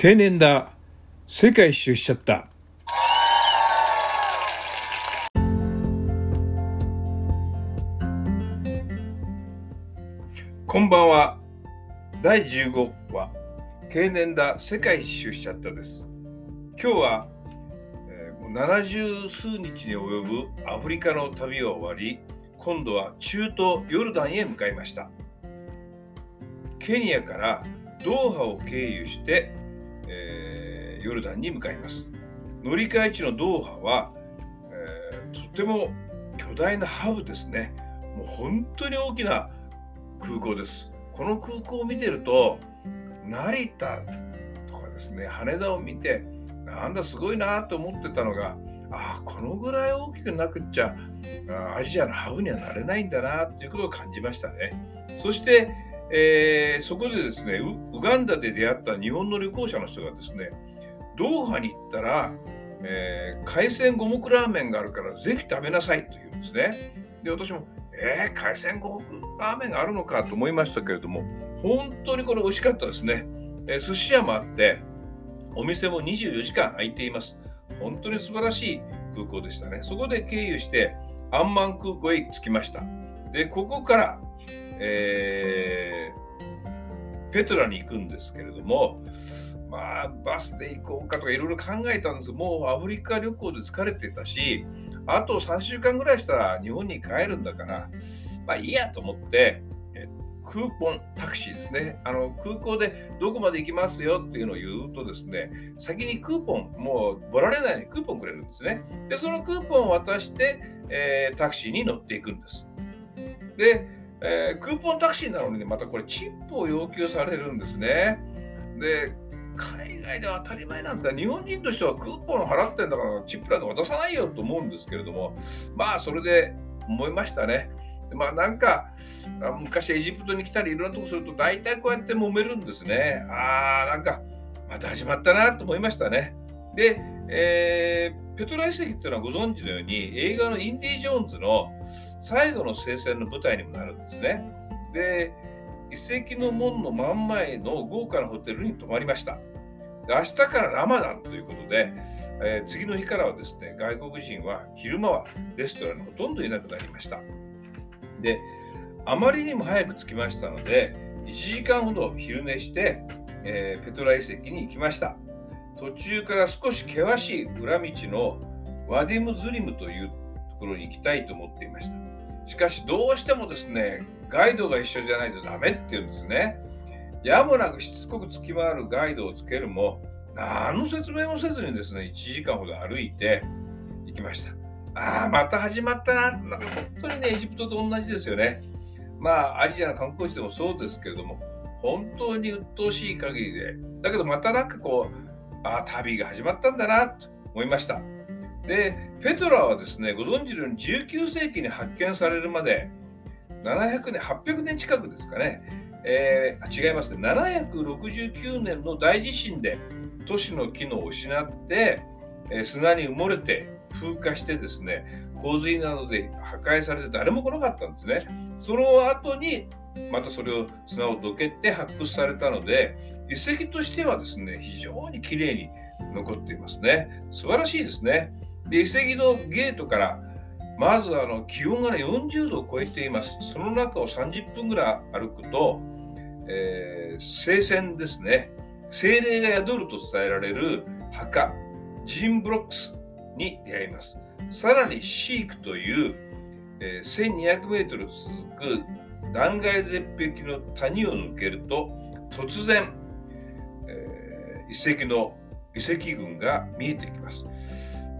定年だ。世界一周しちゃった。こんばんは。第15話定年だ世界一周しちゃったです。今日は、えー、もう70数日に及ぶアフリカの旅が終わり今度は中東ヨルダンへ向かいました。ケニアからドーハを経由して、ヨルダンに向かいます。乗り換え地のドーハは、えー、とても巨大なハブですね。もう本当に大きな空港です。この空港を見てると成田とかですね羽田を見てなんだすごいなと思ってたのがああこのぐらい大きくなくっちゃアジアのハブにはなれないんだなということを感じましたね。そして、えー、そこでですねウガンダで出会った日本の旅行者の人がですねドーハに行ったら、えー、海鮮五目ラーメンがあるからぜひ食べなさいというんですね。で私もえー、海鮮五目ラーメンがあるのかと思いましたけれども本当にこれ美味しかったですね、えー、寿司屋もあってお店も24時間開いています。本当に素晴らしい空港でしたね。そこで経由してアンマン空港へ着きました。でここから、えー、ペトラに行くんですけれどもまあバスで行こうかとかいろいろ考えたんですけどもうアフリカ旅行で疲れてたしあと3週間ぐらいしたら日本に帰るんだからまあいいやと思ってクーポンタクシーですね。あの空港でどこまで行きますよっていうのを言うとですね、先にクーポン、もうボられないようにクーポンくれるんですね。で、そのクーポンを渡して、えー、タクシーに乗っていくんです。で、えー、クーポンタクシーなのに、ね、またこれチップを要求されるんですね。で、海外では当たり前なんですが、日本人としてはクーポンを払ってんだからチップなんか渡さないよと思うんですけれども、まあそれで思いましたね。まあなんか昔エジプトに来たりいろんなとこすると大体こうやって揉めるんですね。ああなんかまた始まったなと思いましたね。で、えー、ペトラ遺跡っていうのはご存知のように映画のインディ・ジョーンズの最後の聖戦の舞台にもなるんですね。で遺跡の門の真ん前の豪華なホテルに泊まりました。明日からラマダンということで、えー、次の日からはですね外国人は昼間はレストランにほとんどいなくなりました。で、あまりにも早く着きましたので、1時間ほど昼寝して、えー、ペトラ遺跡に行きました。途中から少し険しい裏道のワディムズリムというところに行きたいと思っていました。しかしどうしてもですね、ガイドが一緒じゃないとダメっていうんですね。やむなくしつこくつき回るガイドをつけるも、何の説明もせずにですね、1時間ほど歩いて行きました。ああ、また始まったな。なんか本当にね、エジプトと同じですよね。まあ、アジアの観光地でもそうですけれども、本当に鬱陶しい限りで、だけどまたなんかこう、ああ、旅が始まったんだなと思いました。で、ペトラはですね、ご存知のように19世紀に発見されるまで、700年、800年近くですかね、えー、違いますね、769年の大地震で都市の機能を失って、えー、砂に埋もれて風化してですね洪水などで破壊されて誰も来なかったんですね。その後にまたそれを砂をどけて発掘されたので遺跡としてはですね非常にきれいに残っていますね。素晴らしいですね。で遺跡のゲートからまずあの気温が、ね、40度を超えていますその中を30分ぐらい歩くと、えー、聖戦ですね精霊が宿ると伝えられる墓ジンブロックスに出会います。さらにシークという、えー、1200メートル続く断崖絶壁の谷を抜けると突然、えー、遺跡の遺跡群が見えてきます。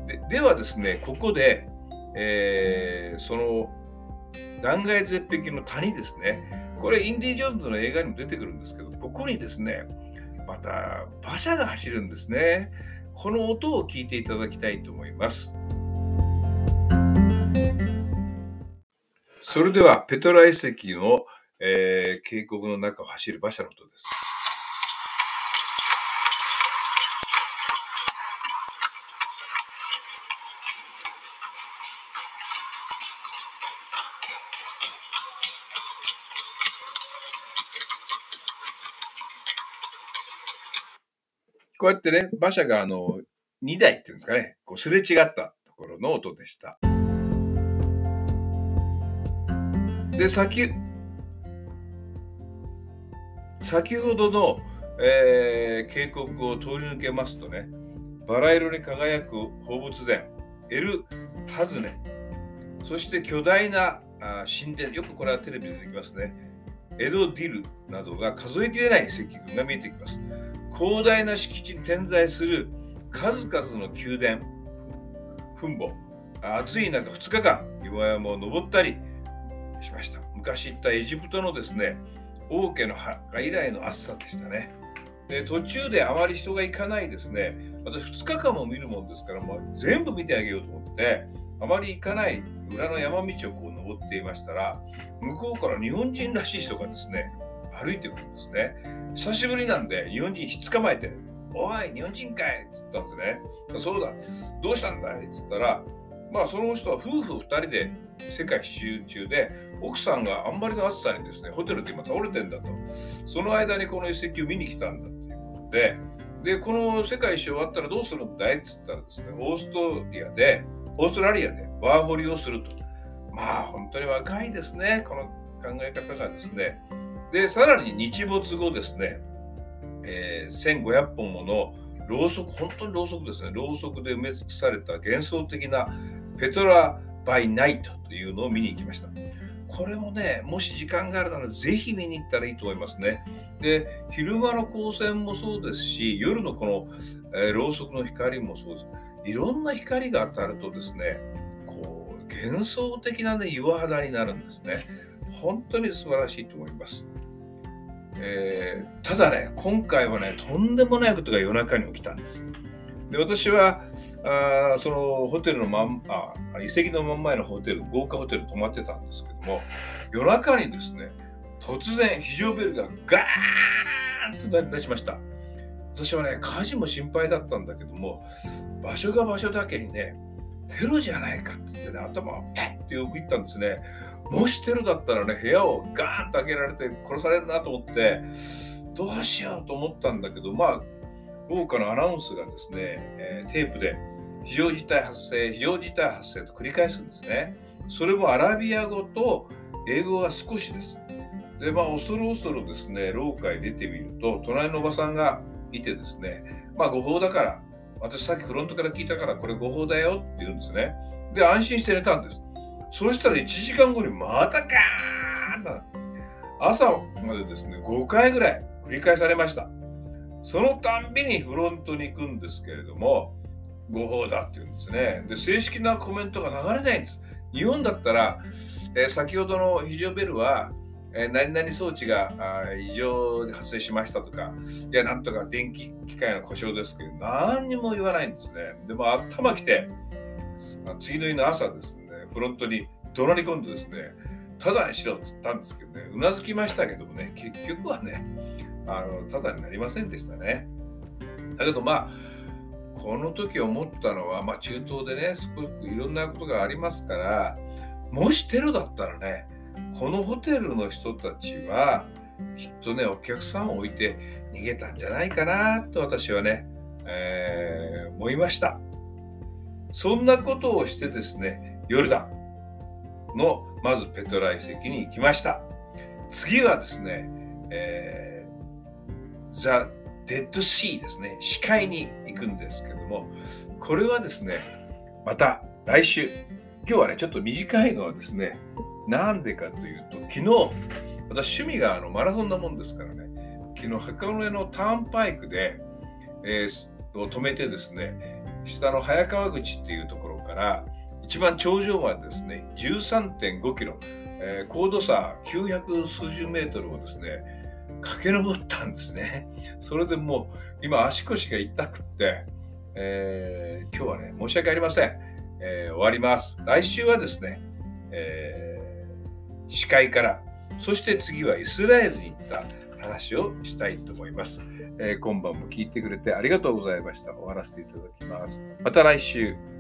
でではですね、ここで、えー、その断崖絶壁の谷ですね、これインディ・ジョーンズの映画にも出てくるんですけど、ここにですね、また馬車が走るんですね。この音を聞いていただきたいと思います。それではペトラ遺跡の、えー、渓谷の中を走る馬車の音です。こうやってね、馬車があの、2台っていうんですかね、こうすれ違ったところの音でした。で、先、先ほどの、えー、渓谷を通り抜けますとね、バラ色に輝く放物殿、エル・ハズネ、そして巨大なあ神殿、よくこれはテレビで出てきますね、エド・ディルなどが数えきれない石群が見えてきます。広大な敷地に点在する数々の宮殿、墳墓、暑い中2日間岩山を登ったりしました。昔行ったエジプトのですね、王家の墓以来の暑さでしたね。で途中であまり人が行かないですね、私2日間も見るもんですから、もう全部見てあげようと思って、あまり行かない裏の山道をこう登っていましたら、向こうから日本人らしい人がですね、歩いてくるんですね。久しぶりなんで、日本人ひっ捕まえて、おい、日本人かいって言ったんですね。そうだ、どうしたんだい？って言ったら、まあその人は夫婦2人で世界一周中で奥さんがあんまりの暑さにですねホテルで今倒れてんだと。その間にこの遺跡を見に来たんだということででこの世界一周終わったらどうするんだい？って言ったらですねオーストリアでオーストラリアでワーホリをすると。まあ本当に若いですねこの考え方がですね。でさらに日没後ですね、えー、1500本ものろうそく本当にろうそくですねろうそくで埋め尽くされた幻想的なペトラ・バイ・ナイトというのを見に行きました。これもね、もし時間があるならぜひ見に行ったらいいと思いますね。で、昼間の光線もそうですし、夜のこの、えー、ろうそくの光もそうです。いろんな光が当たるとですね、こう、幻想的なね、岩肌になるんですね。本当に素晴らしいと思います。えー、ただね、今回はね、とんでもないことが夜中に起きたんです。で私はあそのホテルのまんあ遺跡の真ん前のホテル豪華ホテル泊まってたんですけども 夜中にですね突然非常ベルがガーンと出しました私はね火事も心配だったんだけども場所が場所だけにねテロじゃないかって言ってね頭をペッてよく言ったんですねもしテロだったらね部屋をガーンと開けられて殺されるなと思ってどうしようと思ったんだけどまあ豪華なアナウンスがですね、えー、テープで非常事態発生、非常事態発生と繰り返すんですね。それもアラビア語と英語が少しです。で、まあ、恐る恐るですね、廊下へ出てみると、隣のおばさんがいてですね、まあ、誤報だから、私さっきフロントから聞いたから、これ誤報だよって言うんですね。で、安心して寝たんです。そしたら1時間後にまたガーンと朝までですね、5回ぐらい繰り返されました。そのたんびにフロントに行くんですけれども、誤報だって言うんですね。で、正式なコメントが流れないんです。日本だったら、えー、先ほどの非常ベルは、えー、何々装置が異常で発生しましたとか、いや、なんとか電気機械の故障ですけど、何にも言わないんですね。でも頭きて、次の日の朝ですね、フロントに怒鳴り込んでですね、ただにしろって言ったんですけどね、うなずきましたけどもね、結局はね、あのただになりませんでしたね。だけどまあこの時思ったのは、まあ、中東でねすごくいろんなことがありますからもしテロだったらねこのホテルの人たちはきっとねお客さんを置いて逃げたんじゃないかなと私はね、えー、思いましたそんなことをしてですねヨルダンのまずペトラ遺跡に行きました。次はですね、えーザ・デッド・シーですね、視界に行くんですけども、これはですね、また来週、今日はね、ちょっと短いのはですね、なんでかというと、昨日、私、趣味があのマラソンなもんですからね、昨日、箱根のターンパイクで、えー、を止めてですね、下の早川口っていうところから、一番頂上までですね、13.5キロ、えー、高度差900数十メートルをですね、駆け上ったんですね。それでもう今足腰が痛くって、えー、今日はね、申し訳ありません。えー、終わります。来週はですね、えー、司会から、そして次はイスラエルに行った話をしたいと思います。えー、今晩も聞いてくれてありがとうございました。終わらせていただきます。また来週。